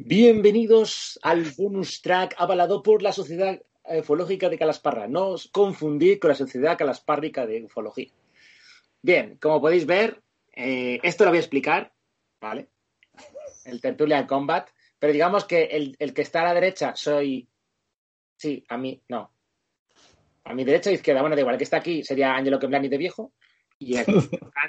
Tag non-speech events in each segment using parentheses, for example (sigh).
Bienvenidos al bonus track avalado por la Sociedad Ufológica de Calasparra. No os confundir con la Sociedad Calaspárrica de Ufología. Bien, como podéis ver, eh, esto lo voy a explicar, ¿vale? El Tertulia Combat, pero digamos que el, el, que está a la derecha soy. Sí, a mí, no. A mi derecha e izquierda, bueno, da igual, el que está aquí sería Angelo Kemblani de viejo y aquí,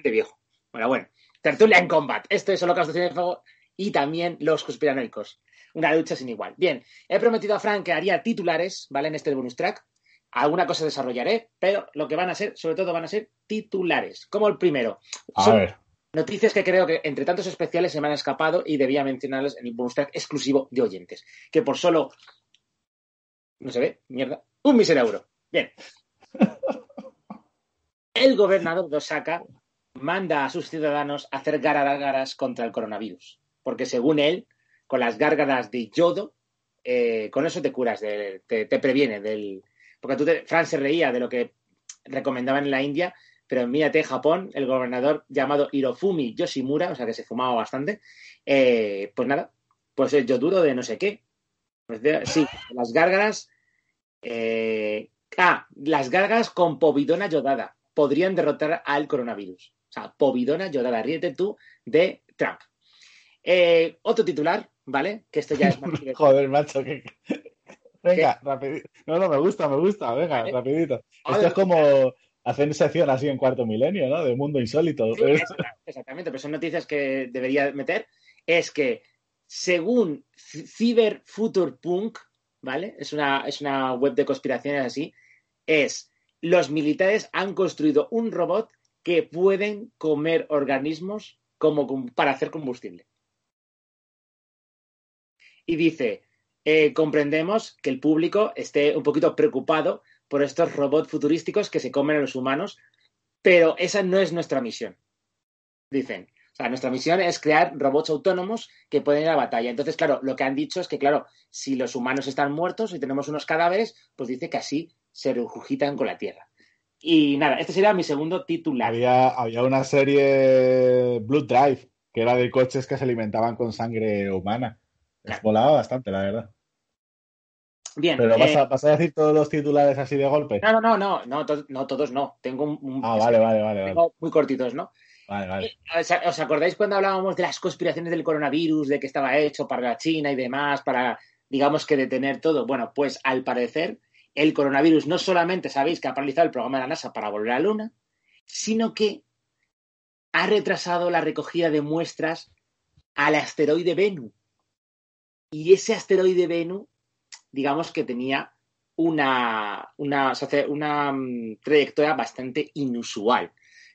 de viejo. Bueno, bueno. Tertulia en Combat. Esto es Holocausto de Fuego y también los conspiranoicos. Una lucha sin igual. Bien, he prometido a Frank que haría titulares, ¿vale? En este bonus track. Alguna cosa desarrollaré, pero lo que van a ser, sobre todo, van a ser titulares. Como el primero. A Son ver. Noticias que creo que entre tantos especiales se me han escapado y debía mencionarlos en el bonus track exclusivo de oyentes. Que por solo. No se ve, mierda. Un mísero euro. Bien. (laughs) El gobernador de Osaka manda a sus ciudadanos a hacer gárgaras contra el coronavirus porque según él, con las gárgaras de yodo, eh, con eso te curas, de, te, previene del... Porque tú, Fran se reía de lo que recomendaban en la India, pero mírate, Japón, el gobernador llamado Hirofumi Yoshimura, o sea que se fumaba bastante, eh, pues nada, pues el yoduro de no sé qué. Pues sí, las gárgaras... Eh, ah, las gárgaras con povidona yodada podrían derrotar al coronavirus. O sea, povidona yodada, ríete tú de Trump. Eh, otro titular, ¿vale? Que esto ya es más. (laughs) Joder, macho, que. Venga, rapidito. No, no, me gusta, me gusta, venga, ¿Vale? rapidito. Esto es como hacer sección así en cuarto milenio, ¿no? De mundo insólito. Sí, exactamente, pero son noticias que debería meter. Es que, según Cyber Future Punk, ¿vale? Es una, es una web de conspiraciones así. Es los militares han construido un robot que pueden comer organismos como para hacer combustible y dice, eh, comprendemos que el público esté un poquito preocupado por estos robots futurísticos que se comen a los humanos, pero esa no es nuestra misión. Dicen, o sea, nuestra misión es crear robots autónomos que pueden ir a la batalla. Entonces, claro, lo que han dicho es que, claro, si los humanos están muertos y tenemos unos cadáveres, pues dice que así se rejujitan con la Tierra. Y nada, este sería mi segundo titular. Había, había una serie Blood Drive, que era de coches que se alimentaban con sangre humana. Les volaba bastante, la verdad. Bien. Pero vas, eh, a, vas, a, decir todos los titulares así de golpe. No, no, no, no, no, to no todos no. Tengo un. un ah, vale, vale, vale, tengo vale. Muy cortitos, ¿no? Vale, vale. ¿Os, ¿Os acordáis cuando hablábamos de las conspiraciones del coronavirus, de que estaba hecho para la China y demás, para, digamos que detener todo? Bueno, pues al parecer, el coronavirus no solamente sabéis que ha paralizado el programa de la NASA para volver a la Luna, sino que ha retrasado la recogida de muestras al asteroide Venus. Y ese asteroide Venus, digamos que tenía una, una, um, trayectoria bastante inusual.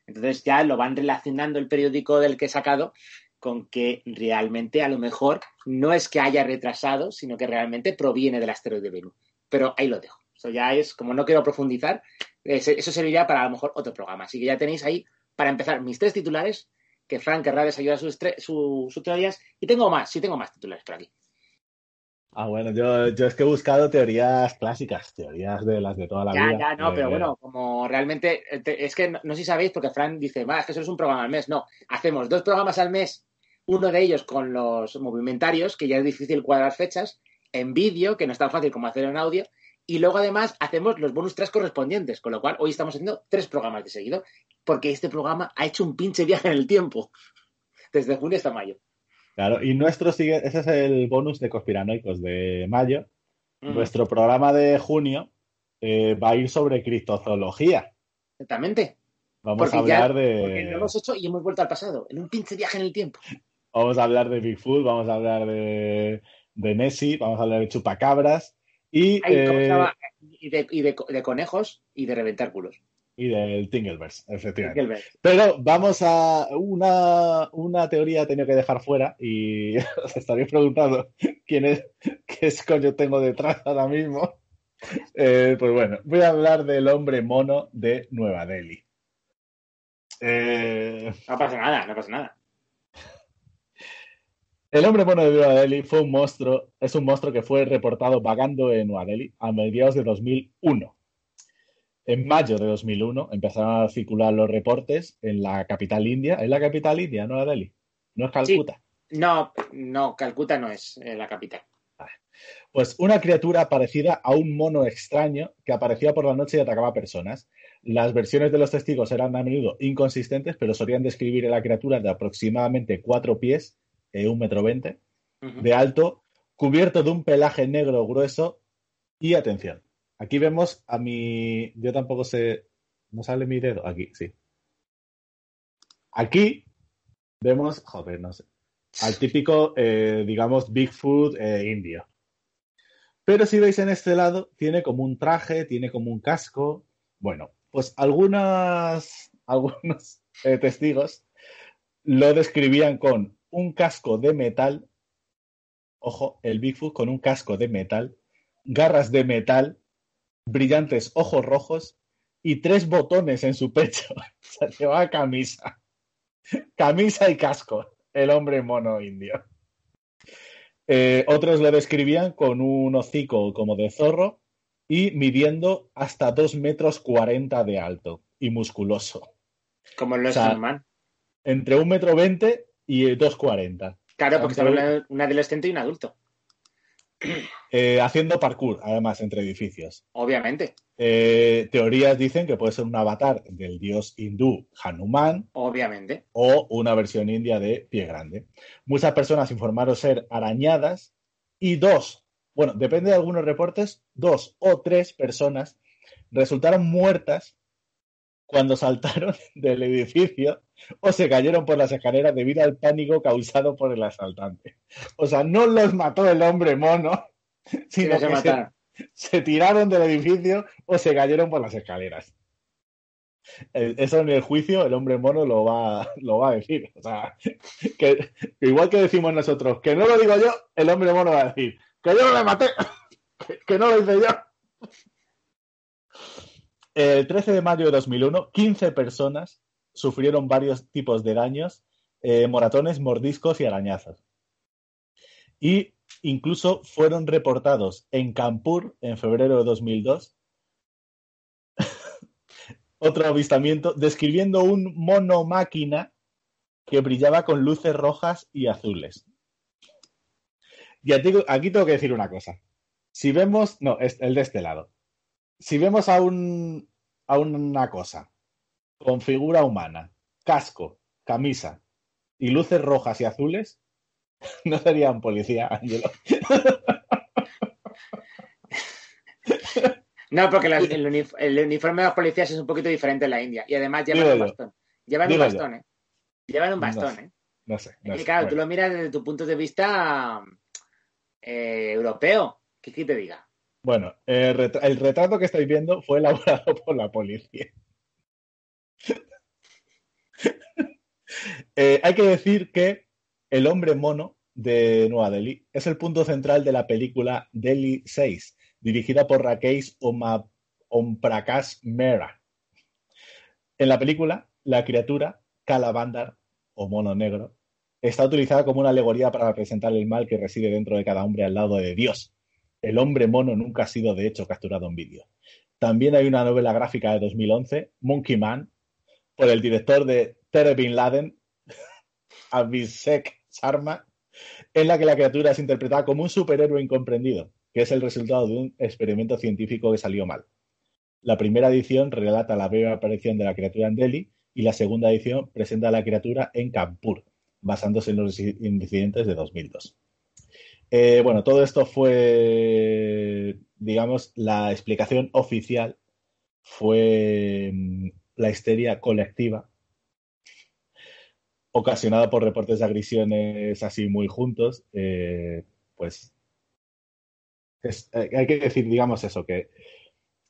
Entonces ya lo van relacionando el periódico del que he sacado con que realmente a lo mejor no es que haya retrasado, sino que realmente proviene del asteroide Venus. Pero ahí lo dejo. Eso ya es, como no quiero profundizar, eso serviría para a lo mejor otro programa. Así que ya tenéis ahí, para empezar, mis tres titulares, que Frank querrá desayudar sus, sus, sus teorías, y tengo más, sí tengo más titulares por aquí. Ah, bueno, yo, yo es que he buscado teorías clásicas, teorías de las de toda la ya, vida. Ya, no, de... pero bueno, como realmente, es que no, no, sé si sabéis, porque Fran dice, va, es que eso es un programa al mes. No, hacemos dos programas al mes, uno de ellos con los movimentarios, que ya es difícil cuadrar fechas, en vídeo, que no es tan fácil como hacer en audio, y luego además hacemos los bonus tres correspondientes, con lo cual hoy estamos haciendo tres programas de seguido, porque este programa ha hecho un pinche viaje en el tiempo, (laughs) desde junio hasta mayo. Claro, y nuestro sigue, ese es el bonus de conspiranoicos de mayo. Nuestro programa de junio eh, va a ir sobre criptozoología. Exactamente. Vamos porque a hablar ya, de. Porque lo hemos hecho y hemos vuelto al pasado, en un pinche viaje en el tiempo. Vamos a hablar de Bigfoot, vamos a hablar de, de Nessie, vamos a hablar de chupacabras y. Ay, eh... y, de, y de, de, conejos y de reventar culos. Y del Tingleverse, efectivamente. Pero vamos a una, una teoría he tenido que dejar fuera y (laughs) os estaréis preguntando quién es, qué es coño tengo detrás ahora mismo. Eh, pues bueno, voy a hablar del hombre mono de Nueva Delhi. Eh, no pasa nada, no pasa nada. (laughs) El hombre mono de Nueva Delhi fue un monstruo, es un monstruo que fue reportado vagando en Nueva Delhi a mediados de 2001. En mayo de 2001 empezaron a circular los reportes en la capital india. ¿Es la capital india, Nueva Delhi? ¿No es Calcuta? No, no, Calcuta no es eh, la capital. Pues una criatura parecida a un mono extraño que aparecía por la noche y atacaba personas. Las versiones de los testigos eran a menudo inconsistentes, pero solían describir a la criatura de aproximadamente cuatro pies, eh, un metro veinte, de alto, cubierto de un pelaje negro grueso y atención. Aquí vemos a mi. Yo tampoco sé. ¿No sale mi dedo? Aquí, sí. Aquí vemos. Joder, no sé. Al típico, eh, digamos, Bigfoot eh, indio. Pero si veis en este lado, tiene como un traje, tiene como un casco. Bueno, pues algunas, (laughs) algunos eh, testigos lo describían con un casco de metal. Ojo, el Bigfoot con un casco de metal, garras de metal, brillantes ojos rojos y tres botones en su pecho. (laughs) Se llevaba camisa. Camisa y casco. El hombre mono indio. Eh, otros lo describían con un hocico como de zorro y midiendo hasta 2 metros 40 de alto y musculoso. Como el o Entre un metro 20 y 2,40. Claro, porque estaba un adolescente y un adulto. Eh, haciendo parkour, además, entre edificios. Obviamente. Eh, teorías dicen que puede ser un avatar del dios hindú Hanuman. Obviamente. O una versión india de Pie Grande. Muchas personas informaron ser arañadas y dos, bueno, depende de algunos reportes, dos o tres personas resultaron muertas cuando saltaron (laughs) del edificio o se cayeron por las escaleras debido al pánico causado por el asaltante. O sea, no los mató el hombre mono, (laughs) sino que se, tiraron del edificio o se cayeron por las escaleras. Eso en el juicio el hombre mono lo va, lo va a decir. O sea, (laughs) que, igual que decimos nosotros, que no lo digo yo, el hombre mono va a decir, que yo no le maté, (laughs) que no lo hice yo. El 13 de mayo de 2001, 15 personas sufrieron varios tipos de daños, eh, moratones, mordiscos y arañazos. Y incluso fueron reportados en Kanpur en febrero de 2002 (laughs) otro avistamiento describiendo un mono máquina que brillaba con luces rojas y azules. Y aquí tengo que decir una cosa. Si vemos, no, el de este lado. Si vemos a, un, a una cosa con figura humana, casco, camisa y luces rojas y azules, (laughs) no serían policía, Ángelo. No, porque el, uniforme de los policías es un poquito diferente en la India. Y además llevan un bastón. Llevan un bastón, ¿eh? Llevan un bastón, ¿eh? No sé. y claro, tú lo miras desde tu punto de vista eh, europeo. ¿Qué, ¿Qué te diga? Bueno, el, retrato que estáis viendo fue elaborado (laughs) por la policía. Eh, hay que decir que el hombre mono de Nueva Delhi es el punto central de la película Delhi 6, dirigida por Rakesh Omprakash Mera. En la película, la criatura Kalabandar, o mono negro, está utilizada como una alegoría para representar el mal que reside dentro de cada hombre al lado de Dios, el hombre mono nunca ha sido de hecho capturado en vídeo. También hay una novela gráfica de 2011, Monkey Man, por el director de Tere Bin Laden, (laughs) Abhishek Sharma, en la que la criatura es interpretada como un superhéroe incomprendido, que es el resultado de un experimento científico que salió mal. La primera edición relata la breve aparición de la criatura en Delhi y la segunda edición presenta a la criatura en Kanpur, basándose en los incidentes de 2002. Eh, bueno, todo esto fue, digamos, la explicación oficial fue mm, la histeria colectiva ocasionada por reportes de agresiones así muy juntos, eh, pues eh, hay que decir, digamos eso, que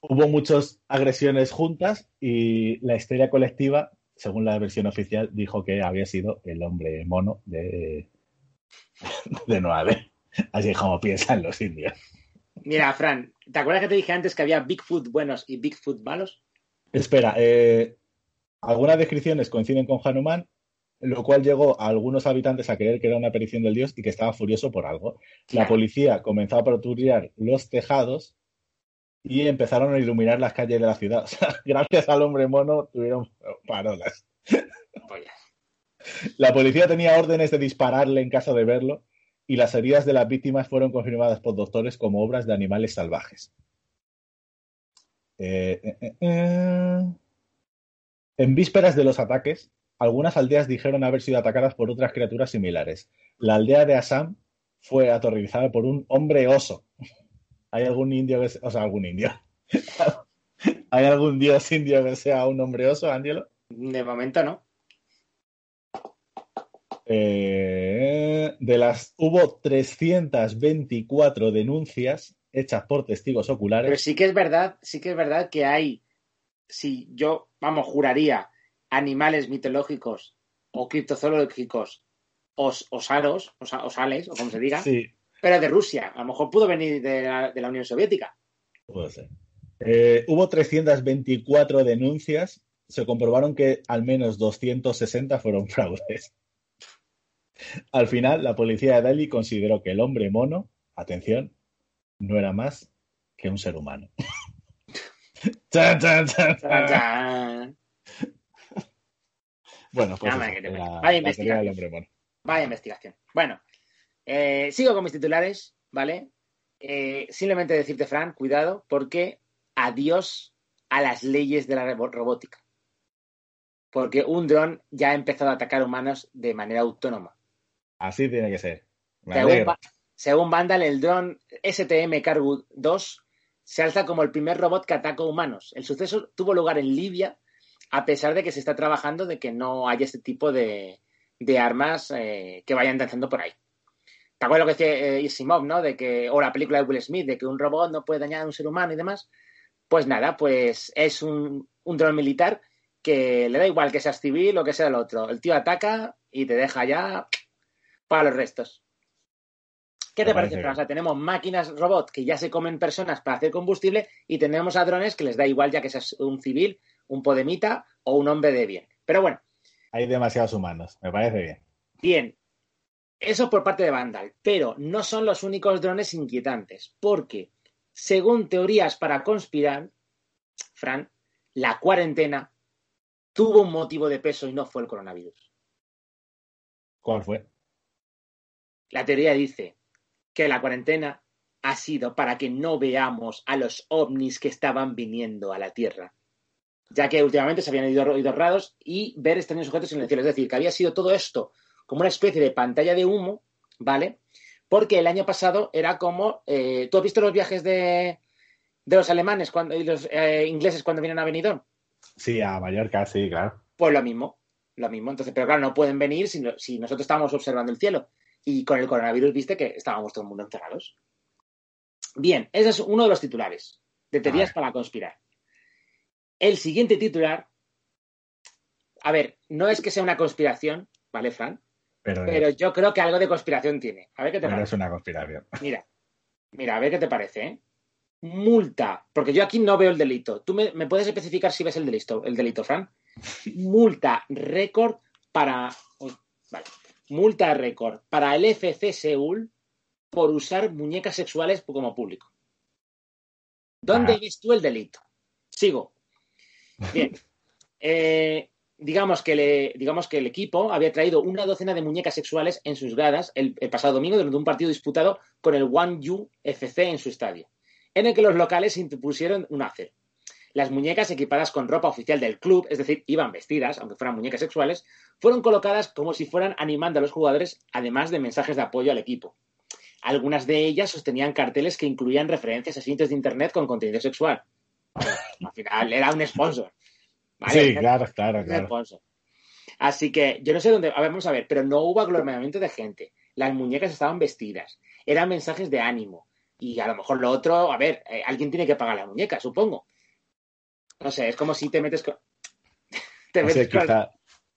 hubo muchas agresiones juntas y la historia colectiva, según la versión oficial, dijo que había sido el hombre mono de, (laughs) de Así como piensan los indios. Mira, Fran, ¿te acuerdas que te dije antes que había Bigfoot buenos y Bigfoot malos? Espera, eh, algunas descripciones coinciden con Hanuman, lo cual llegó a algunos habitantes a creer que era una aparición del dios y que estaba furioso por algo. La policía comenzó a patrullar los tejados y empezaron a iluminar las calles de la ciudad. (laughs) gracias al hombre mono tuvieron parolas. La policía tenía órdenes de dispararle en caso de verlo y las heridas de las víctimas fueron confirmadas por doctores como obras de animales salvajes. Eh, eh, eh, en vísperas de los ataques, algunas aldeas dijeron haber sido atacadas por otras criaturas similares. La aldea de Assam fue aterrorizada por un hombre oso. ¿Hay algún indio que sea, o sea, algún indio? (laughs) ¿Hay algún dios indio que sea un hombre oso, Ángelo? De momento no. Eh, de las hubo 324 denuncias hechas por testigos oculares. Pero sí que es verdad, sí que es verdad que hay, si yo, vamos, juraría, animales mitológicos o criptozoológicos os, osaros, osales, o como se diga, pero de Rusia. A lo mejor pudo venir de la, Unión Soviética. Puede ser. Eh, hubo 324 denuncias. Se comprobaron que al menos 260 fueron (laughs) fraudes. Al final, la policía de Delhi consideró que el hombre mono, atención, no era más que un ser humano. (laughs) Bueno, pues vaya, investigación. vaya investigación. Bueno, eh, sigo con mis titulares, ¿vale? Eh, simplemente decirte, Fran, cuidado, porque adiós a las leyes de la robótica. Porque un dron ya ha empezado a atacar humanos de manera autónoma. Así tiene que ser. Según, Vandal, el dron STM Cargo 2 se alza como el primer robot que atacó humanos. El suceso tuvo lugar en Libia, a pesar de que se está trabajando de que no haya este tipo de, armas eh, que vayan danzando por ahí. ¿Te acuerdas lo que decía eh, Isimov, no? De que, o la película de Will Smith, de que un robot no puede dañar a un ser humano y demás. Pues nada, pues es un, un dron militar que le da igual que seas civil o que sea el otro. El tío ataca y te deja ya para los restos. ¿Qué te parece, Fran? tenemos máquinas robot que ya se comen personas para hacer combustible y tenemos a drones que les da igual ya que seas un civil, un podemita o un hombre de bien. Pero bueno. Hay demasiados humanos, me parece bien. Bien. Eso por parte de Vandal, pero no son los únicos drones inquietantes, porque, según teorías para conspirar, Fran, la cuarentena tuvo un motivo de peso y no fue el coronavirus. ¿Cuál fue? La teoría dice que la cuarentena ha sido para que no veamos a los ovnis que estaban viniendo a la Tierra, ya que últimamente se habían ido, ido raros y ver extraños objetos en el cielo. Es decir, que había sido todo esto como una especie de pantalla de humo, ¿vale? Porque el año pasado era como. Eh, ¿Tú has visto los viajes de, los alemanes cuando, y los eh, ingleses cuando vienen a Benidorm? Sí, a Mallorca, sí, claro. Pues lo mismo, lo mismo. Entonces, pero claro, no pueden venir si, si nosotros estamos observando el cielo. Y con el coronavirus viste que estábamos todo el mundo encerrados. Bien, ese es uno de los titulares de teorías para conspirar. El siguiente titular, a ver, no es que sea una conspiración, ¿vale, Fran? Pero, yo creo que algo de conspiración tiene. A ver qué te parece. es una conspiración. Mira, mira, a ver qué te parece, ¿eh? Multa, porque yo aquí no veo el delito. ¿Tú me, me puedes especificar si ves el delito, el delito, Fran? Multa récord para. vale multa récord para el FC Seúl por usar muñecas sexuales como público. ¿Dónde ves tú el delito? Sigo. Bien. Eh, digamos, que el equipo había traído una docena de muñecas sexuales en sus gradas el, pasado domingo durante un partido disputado con el One U FC en su estadio, en el que los locales impusieron un hacer. Las muñecas equipadas con ropa oficial del club, es decir, iban vestidas, aunque fueran muñecas sexuales, fueron colocadas como si fueran animando a los jugadores, además de mensajes de apoyo al equipo. Algunas de ellas sostenían carteles que incluían referencias a sitios de internet con contenido sexual. Al final era un sponsor. Sí, claro, claro, claro. Así que yo no sé dónde. A ver, vamos a ver, pero no hubo aglomeramiento de gente. Las muñecas estaban vestidas. Eran mensajes de ánimo. Y a lo mejor lo otro, a ver, eh, alguien tiene que pagar la muñeca, supongo. No sé, es como si te metes con. (laughs) Te metes quizá,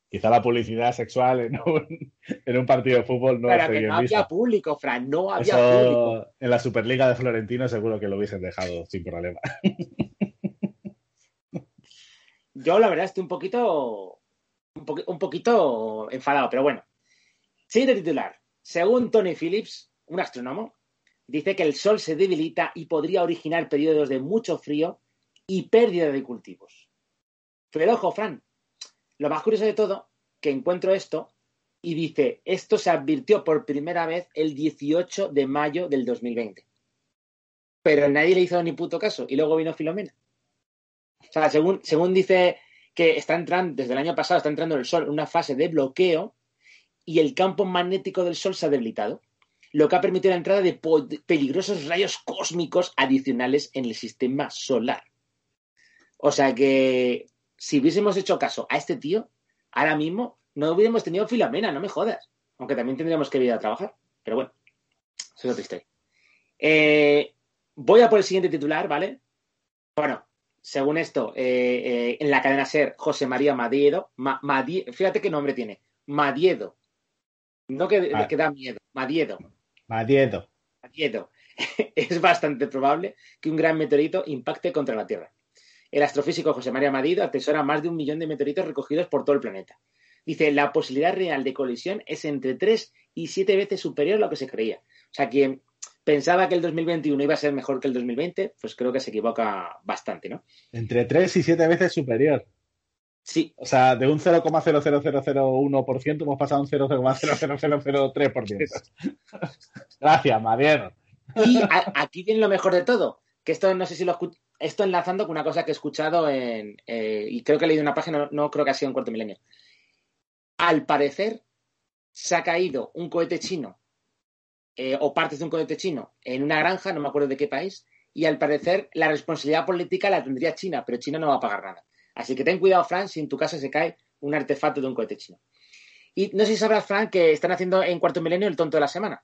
quizá, la publicidad sexual en un, (laughs) en un partido de fútbol no Pero que no había público, Fran, no había público. En la Superliga de Florentino seguro que lo hubiesen dejado sin problema. (laughs) Yo, la verdad, estoy un poquito. Un, un poquito enfadado, pero bueno. Siguiente titular. Según Tony Phillips, un astrónomo, dice que el Sol se debilita y podría originar periodos de mucho frío y pérdida de cultivos. Pero ojo, Fran, lo más curioso de todo, que encuentro esto y dice, esto se advirtió por primera vez el 18 de mayo del 2020. Pero nadie le hizo ni puto caso y luego vino Filomena. O sea, según, dice que está entrando, desde el año pasado está entrando el Sol en una fase de bloqueo y el campo magnético del Sol se ha debilitado lo que ha permitido la entrada de peligrosos rayos cósmicos adicionales en el sistema solar. O sea que si hubiésemos hecho caso a este tío, ahora mismo no hubiéramos tenido Filomena, no me jodas. Aunque también tendríamos que ir a trabajar. Pero bueno, eso es otra historia. Eh, voy a por el siguiente titular, ¿vale? Bueno, según esto, eh, eh, en la cadena SER, José María Madiedo, fíjate qué nombre tiene, Madiedo. No que, ah. que da miedo, Madiedo. Madiedo. Madiedo. (laughs) es bastante probable que un gran meteorito impacte contra la Tierra. El astrofísico José María Madiedo atesora más de un millón de meteoritos recogidos por todo el planeta. Dice, la posibilidad real de colisión es entre 3 y 7 veces superior a lo que se creía. O sea, quien pensaba que el 2021 iba a ser mejor que el 2020, pues creo que se equivoca bastante, ¿no? Entre 3 y 7 veces superior. Sí. O sea, de un 0,00001% hemos pasado a un 0,00003%. (laughs) Gracias, Mariano. Y aquí viene lo mejor de todo, que esto no sé si lo esto enlazando con una cosa que he escuchado en, eh, y creo que he leído una página, no, creo que ha sido en cuarto milenio. Al parecer, se ha caído un cohete chino eh, o partes de un cohete chino en una granja, no me acuerdo de qué país, y al parecer la responsabilidad política la tendría China, pero China no va a pagar nada. Así que ten cuidado, Fran, si en tu casa se cae un artefacto de un cohete chino. Y no sé si sabrás, Fran, que están haciendo en Cuarto Milenio el tonto de la semana.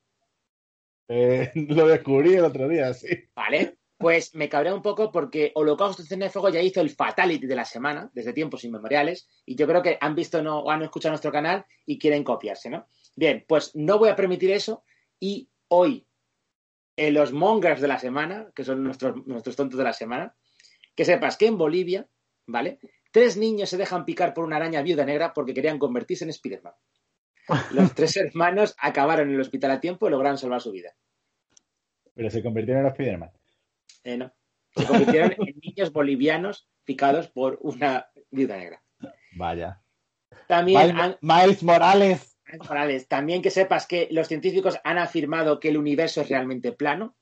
Eh, (laughs) lo descubrí el otro día, sí. Vale, pues me cabré un poco porque Holocausto de Fuego ya hizo el Fatality de la semana, desde tiempos inmemoriales, y yo creo que han visto no, o han escuchado nuestro canal y quieren copiarse, ¿no? Bien, pues no voy a permitir eso y hoy, en los mongers de la semana, que son nuestros, nuestros tontos de la semana, que sepas que en Bolivia ¿vale? Tres niños se dejan picar por una araña viuda negra porque querían convertirse en Spiderman. Los (laughs) tres hermanos acabaron en el hospital a tiempo y lograron salvar su vida. ¿Pero se convirtieron en Spiderman? Eh, no. Se convirtieron en niños bolivianos picados por una viuda negra. Vaya. También Miles, Morales. Miles Morales. También que sepas que los científicos han afirmado que el universo es realmente plano.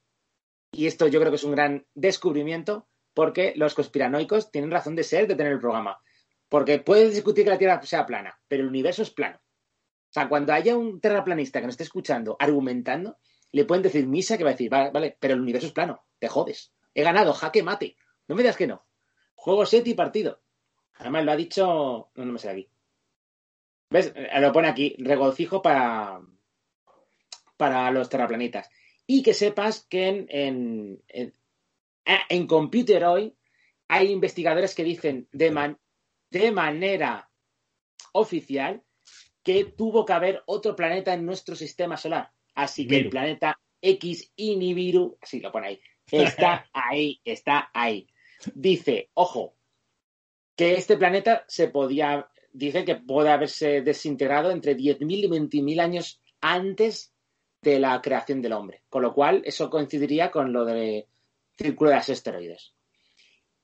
Y esto yo creo que es un gran descubrimiento porque los conspiranoicos tienen razón de ser de tener el programa. Porque puedes discutir que la Tierra sea plana, pero el universo es plano. O sea, cuando haya un terraplanista que nos esté escuchando argumentando, le pueden decir misa que va a decir, vale, vale, pero el universo es plano, te jodes. He ganado, jaque mate. No me digas que no. Juego set y partido. Además lo ha dicho. No, no me sé aquí. ¿Ves? Eh, lo pone aquí, regocijo para, para los terraplanistas. Y que sepas que en, Ah, en Computer hoy hay investigadores que dicen de, de manera oficial que tuvo que haber otro planeta en nuestro sistema solar. Así que el planeta X Nibiru, así lo pone ahí, está (laughs) ahí, está ahí. Dice, ojo, que este planeta se podía, dice que puede haberse desintegrado entre 10.000 y 20.000 años antes de la creación del hombre. Con lo cual, eso coincidiría con lo de círculo de las esteroides.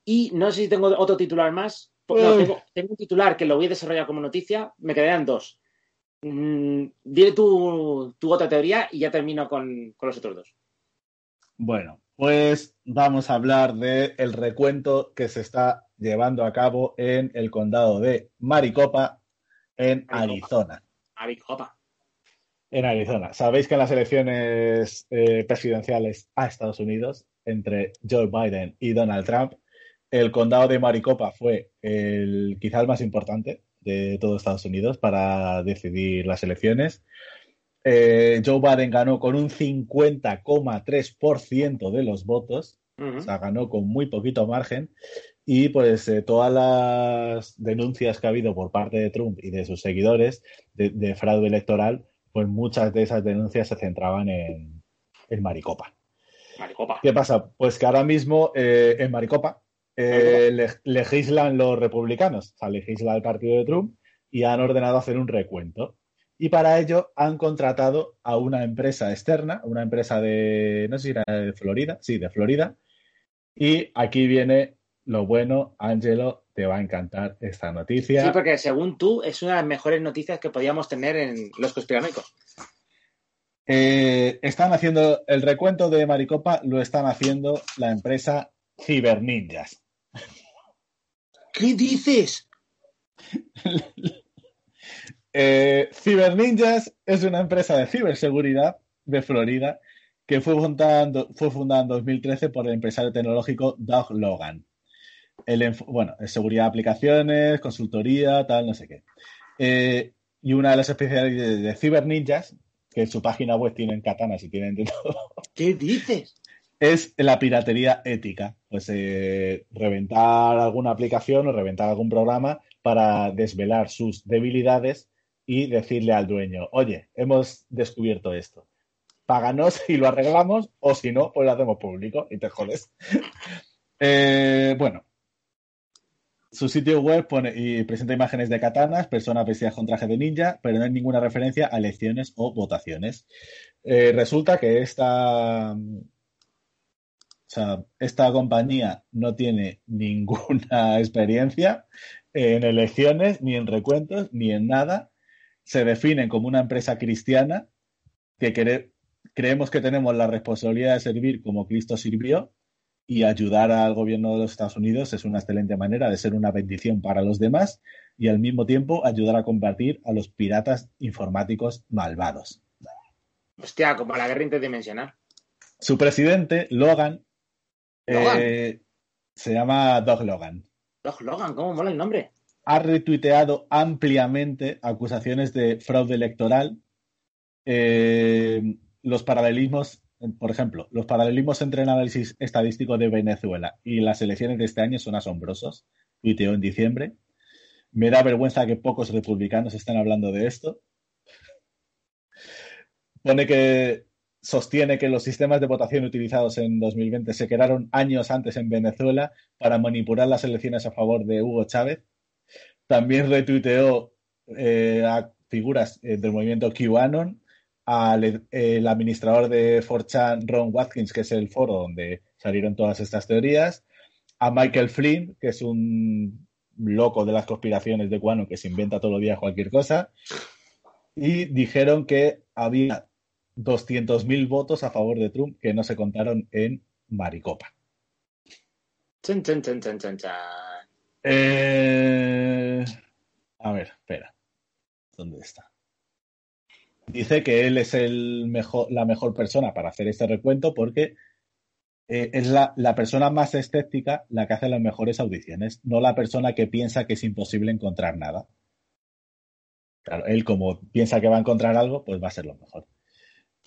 Y no sé si tengo otro titular más. tengo, un titular que lo voy a desarrollar como noticia. Me quedarían dos. Mm, dile tu, otra teoría y ya termino con, los otros dos. Bueno, pues vamos a hablar del el recuento que se está llevando a cabo en el condado de Maricopa, en Arizona. Maricopa. En Arizona. Sabéis que en las elecciones eh, presidenciales a Estados Unidos entre Joe Biden y Donald Trump, el condado de Maricopa fue el quizás el más importante de todo Estados Unidos para decidir las elecciones. Eh, Joe Biden ganó con un 50,3% de los votos, o sea, ganó con muy poquito margen. Y pues eh, todas las denuncias que ha habido por parte de Trump y de sus seguidores de, fraude electoral, pues muchas de esas denuncias se centraban en, Maricopa. Maricopa. ¿Qué pasa? Pues que ahora mismo eh, en Maricopa eh, legislan los republicanos, o sea, legisla el partido de Trump y han ordenado hacer un recuento. Y para ello han contratado a una empresa externa, una empresa de, no sé si era de Florida, sí, de Florida. Y aquí viene lo bueno, Angelo, te va a encantar esta noticia. Sí, porque según tú es una de las mejores noticias que podíamos tener en los conspiranoicos. Eh, están haciendo el recuento de Maricopa, lo están haciendo la empresa Ciberninjas. ¿Qué dices? (laughs) eh, Ciberninjas es una empresa de ciberseguridad de Florida que fue fundada, fue fundada en 2013 por el empresario tecnológico Doug Logan el, bueno, seguridad de aplicaciones, consultoría, tal, no sé qué. Eh, y una de las especialidades de, Cyber Ninjas, que en su página web tienen katanas y tienen de (laughs) todo. ¿Qué dices? Es la piratería ética. Pues eh, reventar alguna aplicación o reventar algún programa para desvelar sus debilidades y decirle al dueño, oye, hemos descubierto esto. Páganos y lo arreglamos, o si no, pues lo hacemos público y te jodes. (laughs) Eh, bueno, su sitio web pone y presenta imágenes de katanas, personas vestidas con traje de ninja, pero no hay ninguna referencia a elecciones o votaciones. Eh, resulta que esta, esta compañía no tiene ninguna (laughs) experiencia en elecciones, ni en recuentos, ni en nada. Se definen como una empresa cristiana que creemos que tenemos la responsabilidad de servir como Cristo sirvió y ayudar al gobierno de los Estados Unidos es una excelente manera de ser una bendición para los demás y al mismo tiempo ayudar a combatir a los piratas informáticos malvados. Hostia, como la guerra interdimensional. Su presidente, Logan, eh, se llama Doug Logan. Doug Logan, ¿cómo mola el nombre? Ha retuiteado ampliamente acusaciones de fraude electoral, eh, los paralelismos por ejemplo, los paralelismos entre el análisis estadístico de Venezuela y las elecciones de este año son asombrosos. Tuiteó en diciembre. Me da vergüenza que pocos republicanos estén hablando de esto. Pone que sostiene que los sistemas de votación utilizados en 2020 se crearon años antes en Venezuela para manipular las elecciones a favor de Hugo Chávez. También retuiteó eh, a figuras eh, del movimiento QAnon al el administrador de 4chan, Ron Watkins, que es el foro donde salieron todas estas teorías, a Michael Flynn, que es un loco de las conspiraciones de Cuano que se inventa todos los días cualquier cosa, y dijeron que había 200.000 votos a favor de Trump que no se contaron en Maricopa. Eh, a ver, espera. ¿Dónde está? Dice que él es el mejor, la mejor persona para hacer este recuento porque eh, es la, persona más escéptica la que hace las mejores audiciones, no la persona que piensa que es imposible encontrar nada. Claro, él como piensa que va a encontrar algo, pues va a ser lo mejor.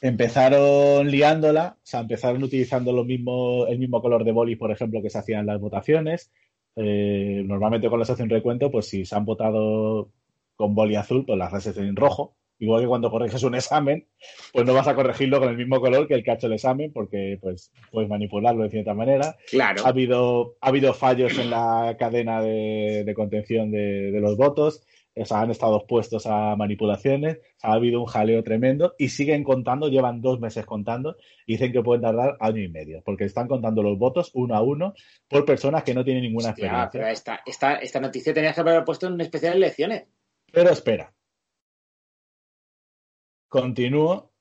Empezaron liándola, o sea, empezaron utilizando lo mismo, el mismo color de boli, por ejemplo, que se hacían las votaciones. Eh, normalmente cuando se hace un recuento, pues si se han votado con boli azul, pues las haces en rojo Igual que cuando corriges un examen, pues no vas a corregirlo con el mismo color que el que ha hecho el examen, porque pues puedes manipularlo de cierta manera. Claro. Ha habido, ha habido fallos en la cadena de, contención de, los votos. O sea, han estado expuestos a manipulaciones, ha habido un jaleo tremendo y siguen contando, llevan dos meses contando y dicen que pueden tardar año y medio, porque están contando los votos uno a uno por personas que no tienen ninguna experiencia. Pero esta, esta, esta noticia tenías que haber puesto en un especial elecciones. Pero espera, Continúo.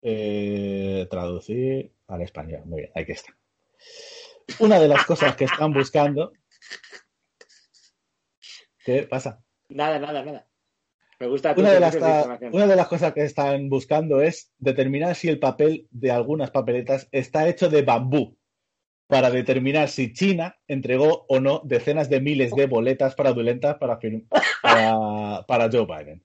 Eh, traducir al español. Muy bien, aquí está. Una de las cosas que están buscando. ¿Qué pasa? Nada, nada, nada. Me gusta. Una de, las, una de las cosas que están buscando es determinar si el papel de algunas papeletas está hecho de bambú para determinar si China entregó o no decenas de miles de boletas fraudulentas para, para, para Joe Biden.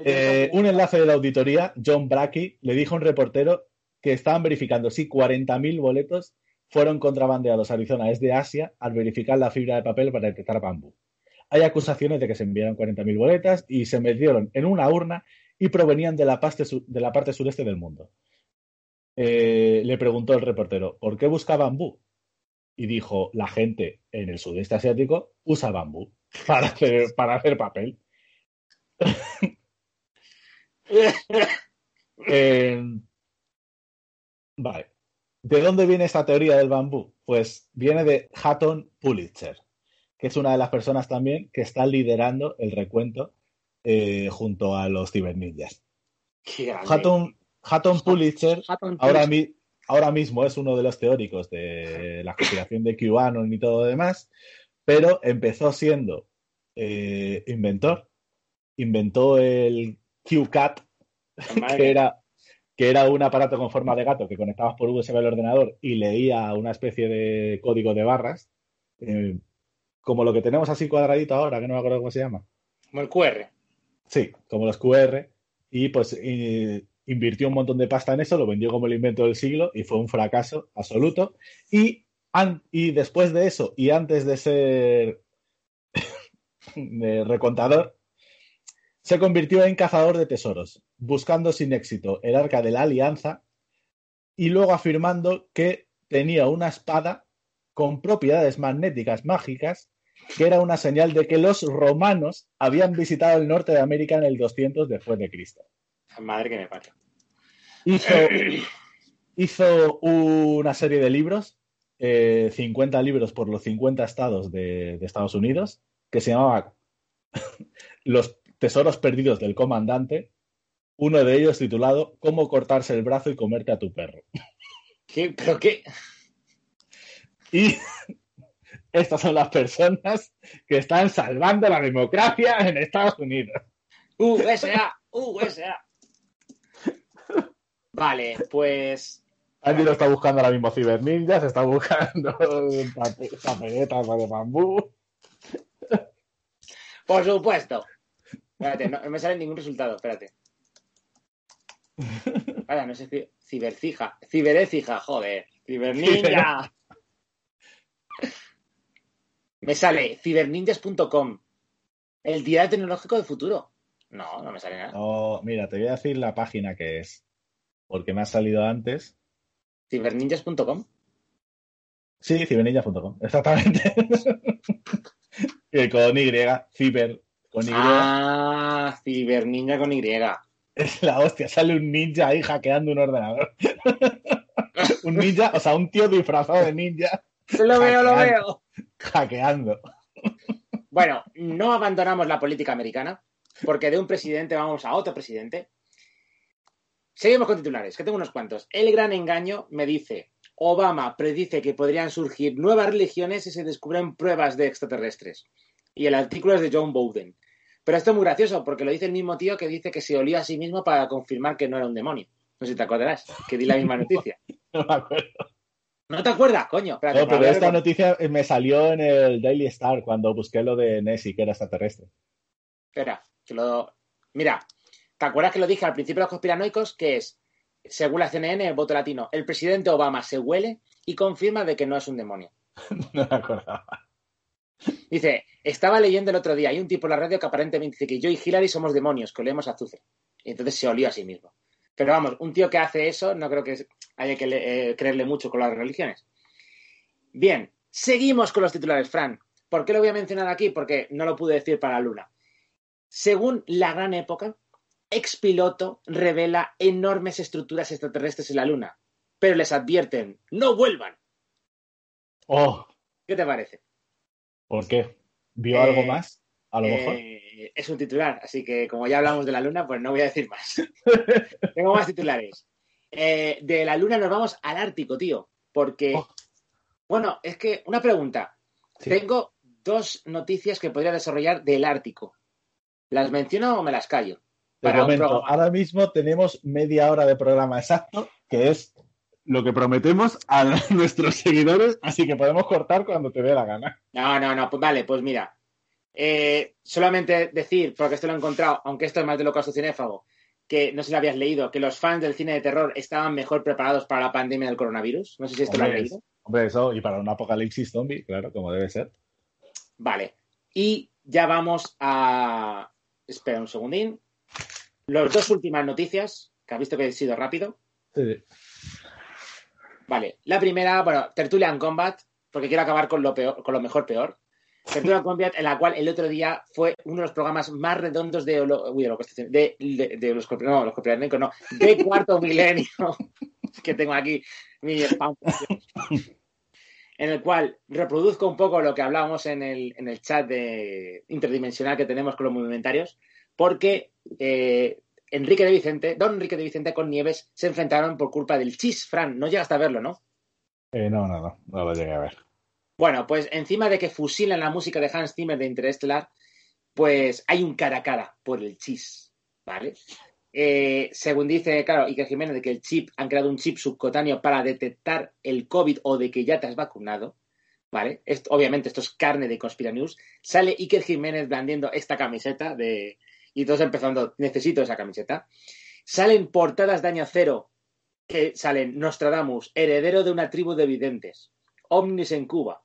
Eh, un enlace de la auditoría, John Bracky, le dijo a un reportero que estaban verificando si 40.000 boletos fueron contrabandeados a Arizona desde Asia al verificar la fibra de papel para detectar bambú. Hay acusaciones de que se enviaron 40.000 boletas y se metieron en una urna y provenían de la parte, de la parte sureste del mundo. Eh, le preguntó el reportero, ¿por qué busca bambú? Y dijo, la gente en el sudeste asiático usa bambú (laughs) para hacer, para hacer papel. (laughs) Eh, vale. ¿De dónde viene esta teoría del bambú? Pues viene de Hatton Pulitzer, que es una de las personas también que está liderando el recuento eh, junto a los ciberninjas. Hatton, Hatton Pulitzer ahora, ahora, mismo es uno de los teóricos de la conspiración de QAnon y todo lo demás, pero empezó siendo eh, inventor. Inventó el QCAT, (laughs) que era, que era un aparato con forma de gato que conectabas por USB al ordenador y leía una especie de código de barras, eh, como lo que tenemos así cuadradito ahora, que no me acuerdo cómo se llama. Como el QR. Sí, como los QR. Y pues invirtió un montón de pasta en eso, lo vendió como el invento del siglo y fue un fracaso absoluto. Y, y después de eso, y antes de ser (coughs) recontador, se convirtió en cazador de tesoros, buscando sin éxito el arca de la alianza y luego afirmando que tenía una espada con propiedades magnéticas mágicas que era una señal de que los romanos habían visitado el norte de América en el 200 después de Cristo. Madre que me parió. Hizo, una serie de libros, 50 eh, libros por los 50 estados de, de Estados Unidos, que se llamaba (laughs) Los Tesoros Perdidos del Comandante, uno de ellos titulado Cómo cortarse el brazo y comerte a tu perro. (laughs) ¿Qué? ¿Pero qué? Y (laughs) estas son las personas que están salvando la democracia en Estados Unidos. USA, USA. Vale, pues. Andy lo está buscando ahora mismo ciberninjas, está buscando (laughs) papeletas de bambú. Por supuesto. Espérate, no, me sale ningún resultado, espérate. Vaya, no sé, cibercija, joder, ciberninja. me sale ciberninjas.com, el día tecnológico del futuro. No, no me sale nada. No, mira, te voy a decir la página que es, porque me ha salido antes. Ciberninjas.com. Sí, ciberninjas.com, exactamente. (laughs) con Y, ciber con Y. Ah, ciberninja con Y. Es la hostia, sale un ninja ahí hackeando un ordenador. (laughs) un ninja, o sea, un tío disfrazado de ninja. Lo veo, lo veo. Hackeando. Bueno, no abandonamos la política americana, porque de un presidente vamos a otro presidente. Seguimos con titulares, que tengo unos cuantos. El gran engaño me dice, Obama predice que podrían surgir nuevas religiones si se descubren pruebas de extraterrestres. Y el artículo es de John Bowden. Pero esto es muy gracioso porque lo dice el mismo tío que dice que se olía a sí mismo para confirmar que no era un demonio. No sé si te acordarás, que di la misma noticia. (laughs) no me acuerdo. ¿No te acuerdas, coño? no, pero esta noticia me salió en el Daily Star cuando busqué lo de Nessie, que era extraterrestre. Espera, que lo... Mira, ¿te acuerdas que lo dije al principio de los conspiranoicos? Que es, según la CNN, el voto latino, el presidente Obama se huele y confirma de que no es un demonio. (laughs) no me acordaba. Dice, estaba leyendo el otro día, hay un tipo en la radio que aparentemente dice que yo y Hillary somos demonios, que olemos azufre. Y entonces se olió a sí mismo. Pero vamos, un tío que hace eso no creo que haya que eh, creerle mucho con las religiones. Bien, seguimos con los titulares, Fran. ¿Por qué lo voy a mencionar aquí? Porque no lo pude decir para la Luna. Según la gran época, expiloto revela enormes estructuras extraterrestres en la Luna, pero les advierten, no vuelvan. Oh. ¿Qué te parece? ¿Por qué? ¿Vio algo eh, más? A lo mejor. Eh, es un titular, así que como ya hablamos de la luna, pues no voy a decir más. (laughs) Tengo más titulares. Eh, de la luna nos vamos al Ártico, tío. Porque, oh. bueno, es que una pregunta. Tengo dos noticias que podría desarrollar del Ártico. ¿Las menciono o me las callo? Para ahora mismo tenemos media hora de programa exacto, que es lo que prometemos a (laughs) nuestros seguidores, así que podemos cortar cuando te dé la gana. No, no, no, pues vale, pues mira. Eh, solamente decir, porque esto lo he encontrado, aunque esto es más de lo cinéfago, que no sé si lo habías leído, que los fans del cine de terror estaban mejor preparados para la pandemia del coronavirus. No sé si esto lo has leído. Hombre, eso, y para un apocalipsis zombie, claro, como debe ser. Vale. Y ya vamos a. Espera un segundín. Las dos últimas noticias, que has visto que he sido rápido. Sí. Vale. La primera, bueno, Tertulian Combat, porque quiero acabar con lo peor, con lo mejor peor. Tertulian Combat, en la cual el otro día fue uno de los programas más redondos de, Holo- uy, de, de, de- de los no, los de cuarto milenio, (laughs) que tengo aquí mi en el cual reproduzco un poco lo que hablábamos en el, en el chat de interdimensional que tenemos con los movimentarios, porque eh, Enrique de Vicente, don Enrique de Vicente con Nieves se enfrentaron por culpa del chis, Fran, no llegaste a verlo, ¿no? Eh, no, no, no, no lo llegué a ver. Bueno, pues encima de que fusilan la música de Hans Zimmer de Interestelar, pues hay un cara a cara por el chis, ¿vale? Eh, según dice, claro, Iker Jiménez, de que el chip, han creado un chip subcutáneo para detectar el COVID o de que ya te has vacunado, ¿vale? Esto, obviamente esto es carne de Conspiranews. Sale Iker Jiménez blandiendo esta camiseta de... y todos empezando, necesito esa camiseta. Salen portadas de año cero que salen Nostradamus, heredero de una tribu de videntes, ovnis en Cuba,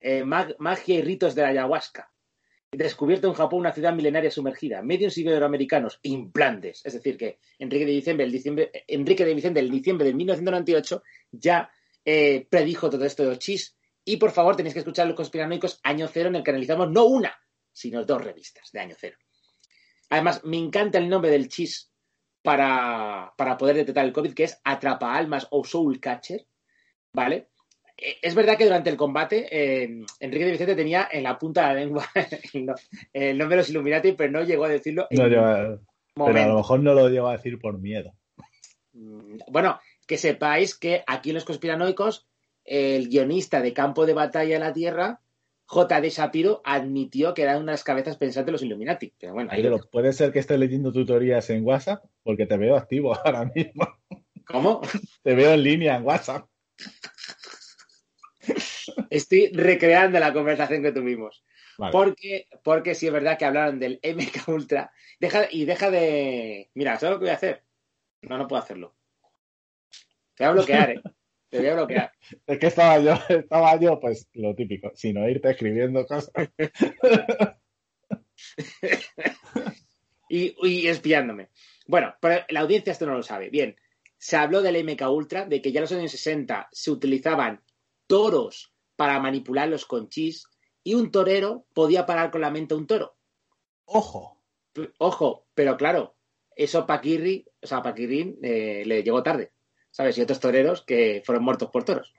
eh, mag- magia y ritos de la ayahuasca, descubierto en Japón una ciudad milenaria sumergida, medios iberoamericanos, implantes. Es decir, que Enrique de Vicente, el diciembre, Enrique de Vicente, el diciembre de 1998, ya eh, predijo todo esto de los chis. Y por favor, tenéis que escuchar los conspiranoicos Año Cero, en el que analizamos no una, sino dos revistas de Año Cero. Además, me encanta el nombre del chis para, para poder detectar el COVID, que es Atrapa Almas o Soul Catcher, ¿vale? Eh, Es verdad que durante el combate eh, Enrique de Vicente tenía en la punta de la lengua (laughs) el, no- el nombre de los Illuminati, pero no llegó a decirlo en No pero a lo mejor no lo llego a decir por miedo. Mm, Bueno, que sepáis que aquí en los conspiranoicos, el guionista de Campo de Batalla de la Tierra, J.D. Shapiro, admitió que eran unas cabezas pensantes los Illuminati. Pero bueno, ahí lo puede ser que estés leyendo tutorías en WhatsApp, porque te veo activo (laughs) ahora mismo. ¿Cómo? Te veo en línea en WhatsApp. Estoy recreando la conversación que tuvimos. Vale. Porque, porque sí es verdad que hablaron del MK Ultra. Deja, y deja de. Mira, ¿sabes lo que voy a hacer? No, no puedo hacerlo. Te voy a bloquear, ¿eh? Te voy a bloquear. (laughs) Es que estaba yo, (laughs) estaba yo, pues lo típico, sino irte escribiendo cosas. (laughs) y, y espiándome. Bueno, pero la audiencia esto no lo sabe. Bien, se habló del MK Ultra, de que ya en los años 60 se utilizaban toros para manipularlos con chis y un torero podía parar con la mente a un toro. Ojo. Ojo, pero claro, eso Paquirri, o sea, Paquirrín eh, le llegó tarde, ¿sabes? Y otros toreros que fueron muertos por toros.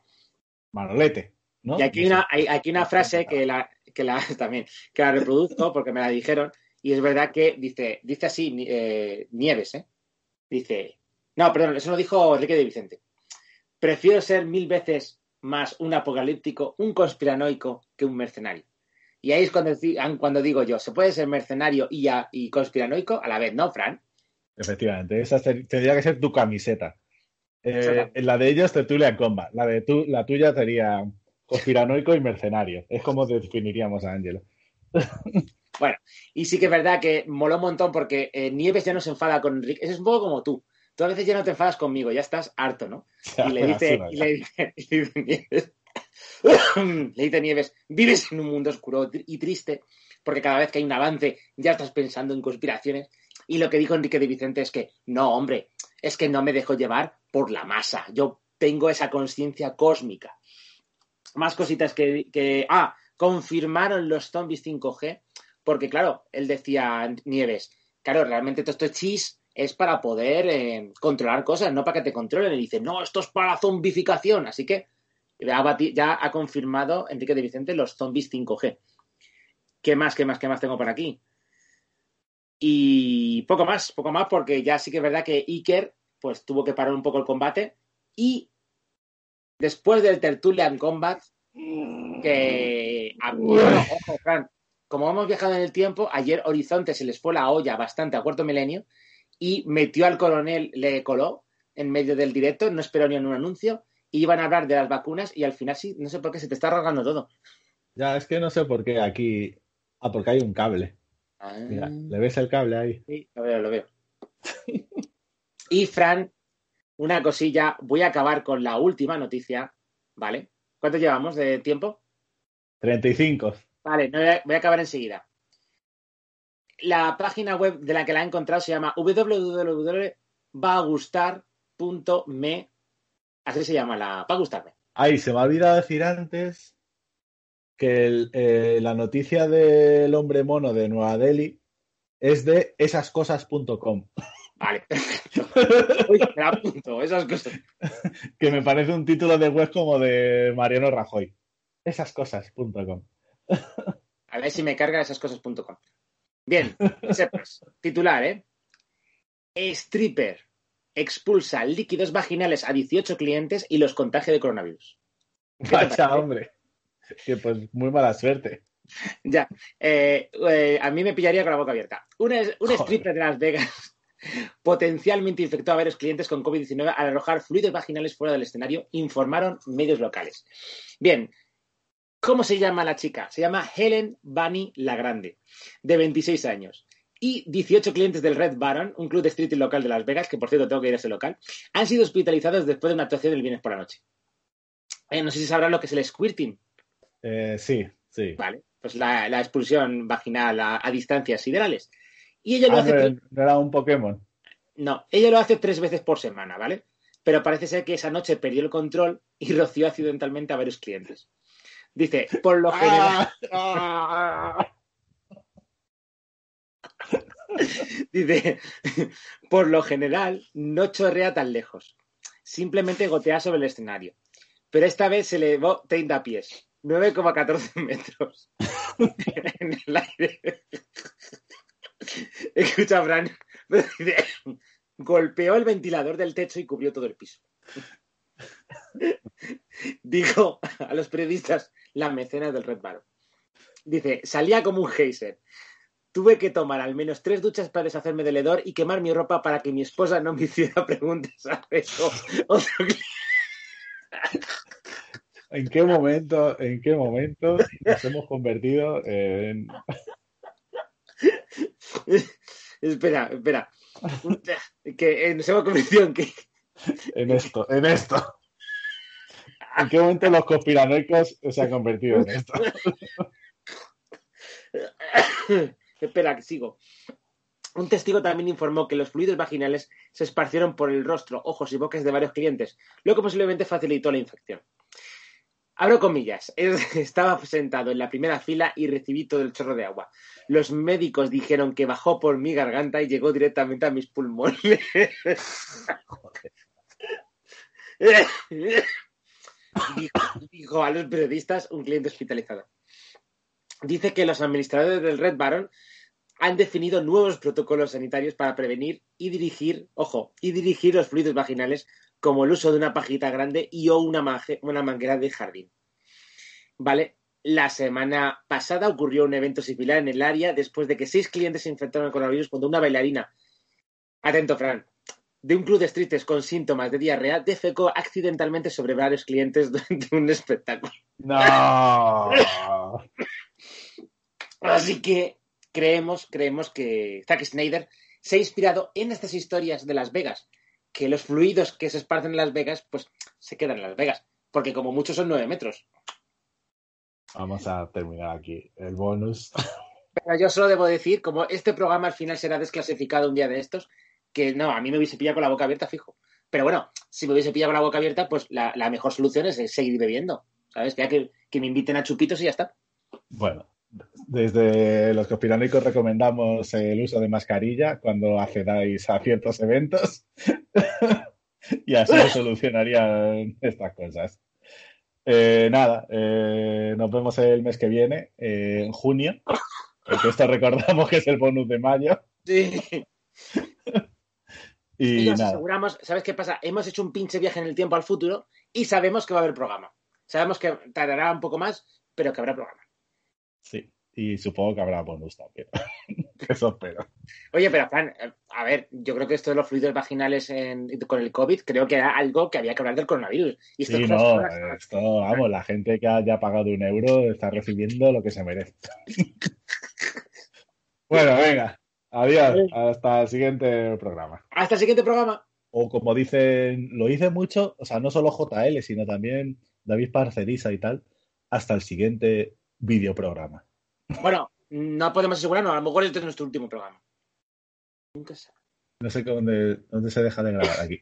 Manolete. ¿no? Y aquí una, hay aquí una frase que la, que la (laughs) también, que la reproduzco porque me la dijeron, y es verdad que dice, dice así, eh, Nieves, ¿eh? Dice, no, perdón, eso lo dijo Enrique de Vicente. Prefiero ser mil veces más un apocalíptico, un conspiranoico, que un mercenario. Y ahí es cuando, di- cuando digo yo, ¿se puede ser mercenario y, a- y conspiranoico a la vez, no, Fran? Efectivamente, esa tendría que ser tu camiseta. Eh, la de ellos, Tertulia Combat. La, de tu, la tuya sería conspiranoico y mercenario. Es como definiríamos a Ángelo. (laughs) Y sí que es verdad que moló un montón porque eh, Nieves ya no se enfada con Enrique. Es un poco como tú. Tú a veces ya no te enfadas conmigo, ya estás harto, ¿no? (laughs) Y le dice, y le dice, (laughs) y le dice Nieves, (coughs) le dice Nieves, vives en un mundo oscuro y triste, porque cada vez que hay un avance ya estás pensando en conspiraciones. Y lo que dijo Enrique de Vicente es que, no, hombre, es que no me dejo llevar por la masa. Yo tengo esa conciencia cósmica. Más cositas que, que. Ah, confirmaron los zombies 5G, porque claro, él decía Nieves, claro, realmente todo esto es chis es para poder eh, controlar cosas, no para que te controlen. Y dice, no, esto es para zombificación. Así que ya ha confirmado Enrique de Vicente los zombies 5G. ¿Qué más, qué más, qué más tengo por aquí? Y poco más, poco más, porque ya sí que es verdad que Iker pues tuvo que parar un poco el combate. Y después del Tertulian Combat, que bueno, ojo, Fran, como hemos viajado en el tiempo, ayer Horizonte se les fue la olla bastante a cuarto milenio y metió al coronel, le coló en medio del directo, no esperó ni en un anuncio, y iban a hablar de las vacunas y al final sí, no sé por qué se te está rasgando todo. Ya, es que no sé por qué aquí. Ah, porque hay un cable. Ah, Mira, ¿le ves el cable ahí? sí, lo veo, lo veo. (laughs) Y Fran, una cosilla, voy a acabar con la última noticia, ¿vale? ¿Cuánto llevamos de tiempo? 35. Vale, no, voy a- voy a acabar enseguida. La página web de la que la he encontrado se llama www.vagustar.me. Así se llama la. Va a gustarme. Ay, se me ha olvidado decir antes que el- eh, la noticia del hombre mono de Nueva Delhi es de esascosas.com, (laughs) Vale, perfecto. (laughs) Uy, me la apunto, esas cosas. que me parece un título de web como de Mariano Rajoy. Esascosas.com. A ver si me carga esas cosas.com. Bien, sepas. Titular, ¿eh? Stripper expulsa líquidos vaginales a 18 clientes y los contagia de coronavirus. Vaya, hombre. Que pues muy mala suerte. Ya, eh, eh, a mí me pillaría con la boca abierta. Una, un Joder. stripper de Las Vegas potencialmente infectó a varios clientes con COVID-19 al arrojar fluidos vaginales fuera del escenario, informaron medios locales. Bien, ¿cómo se llama la chica? Se llama Helen Bunny Lagrande, de 26 años. Y 18 clientes del Red Baron, un club de street local de Las Vegas, que por cierto tengo que ir a ese local, han sido hospitalizados después de una actuación el viernes por la noche. Eh, no sé si sabrán lo que es el squirting. Eh, sí, sí. Vale, pues la, la expulsión vaginal a, a distancias siderales. Y ella lo Ah, hace. no, era un Pokémon. No, ella lo hace tres veces por semana, ¿vale? Pero parece ser que esa noche perdió el control y roció accidentalmente a varios clientes. Dice, por lo general. Ah, Dice, por lo general, no chorrea tan lejos. Simplemente gotea sobre el escenario. Pero esta vez se elevó 30 pies, 9,14 metros (laughs) en el aire. (laughs) Escucha, Fran. (laughs) Golpeó el ventilador del techo y cubrió todo el piso. (laughs) Dijo a los periodistas la mecenas del Red Baron. Dice, salía como un geyser. Tuve que tomar al menos tres duchas para deshacerme del hedor y quemar mi ropa para que mi esposa no me hiciera preguntas a eso. ¿En qué momento, en qué momento nos hemos convertido en... (laughs) espera, espera. Que eh, nos hemos convertido en que. en esto, en esto? ¿En qué momento los conspiranoicos se han convertido en esto? (coughs) espera, que sigo. Un testigo también informó que los fluidos vaginales se esparcieron por el rostro, ojos y bocas de varios clientes, lo que posiblemente facilitó la infección. Abro comillas. (laughs) Estaba sentado en la primera fila y recibí todo el chorro de agua. Los médicos dijeron que bajó por mi garganta y llegó directamente a mis pulmones. (laughs) dijo, dijo a los periodistas un cliente hospitalizado. Dice que los administradores del Red Baron han definido nuevos protocolos sanitarios para prevenir y dirigir, ojo, y dirigir los fluidos vaginales como el uso de una pajita grande y o una, manguera de jardín. ¿Vale? La semana pasada ocurrió un evento similar en el área después de que seis clientes se infectaron el coronavirus cuando una bailarina, atento Fran, de un club de streets con síntomas de diarrea defecó accidentaltalmente sobre varios clientes (laughs) durante un espectáculo. No. (laughs) Así que creemos, creemos que Zack Snyder se ha inspirado en estas historias de Las Vegas, que los fluidos que se esparcen en Las Vegas, pues se quedan en Las Vegas, porque como mucho son nueve metros. Vamos a terminar aquí el bonus. (laughs) Pero yo solo debo decir, como este programa al final será desclasificado un día de estos, que no, a mí me hubiese pillado con la boca abierta, fijo. Pero bueno, si me hubiese pillado con la boca abierta, pues la, la mejor solución es seguir bebiendo. ¿Sabes? Ya que, que me inviten a chupitos y ya está. Bueno, desde los conspiranoicos recomendamos el uso de mascarilla cuando accedáis a ciertos eventos (laughs) y así se solucionarían estas cosas. Eh, nada, eh, nos vemos el mes que viene, eh, en junio, porque esto recordamos que es el bonus de mayo. Sí. (laughs) Y, Y nos nada, aseguramos, ¿sabes qué pasa? Hemos hecho un pinche viaje en el tiempo al futuro y sabemos que va a haber programa. Sabemos que tardará un poco más, pero que habrá programa. Sí, y supongo que habrá bonus también. (laughs) Eso espero. Oye, pero Fran, eh, a ver, yo creo que esto de los fluidos vaginales en- con el COVID, creo que era algo que había que hablar del coronavirus. Y estas Sí, no, las- esto, vamos, la gente que haya pagado un euro está recibiendo lo que se merece. (laughs) bueno, venga, Adiós, hasta el siguiente programa. Hasta el siguiente programa. O como dicen, lo dice mucho, o sea, no solo JL, sino también David Parcerisa y tal, hasta el siguiente videoprograma. Bueno, no podemos asegurarnos, a lo mejor este es nuestro último programa. Nunca. No sé dónde, dónde se deja de grabar aquí.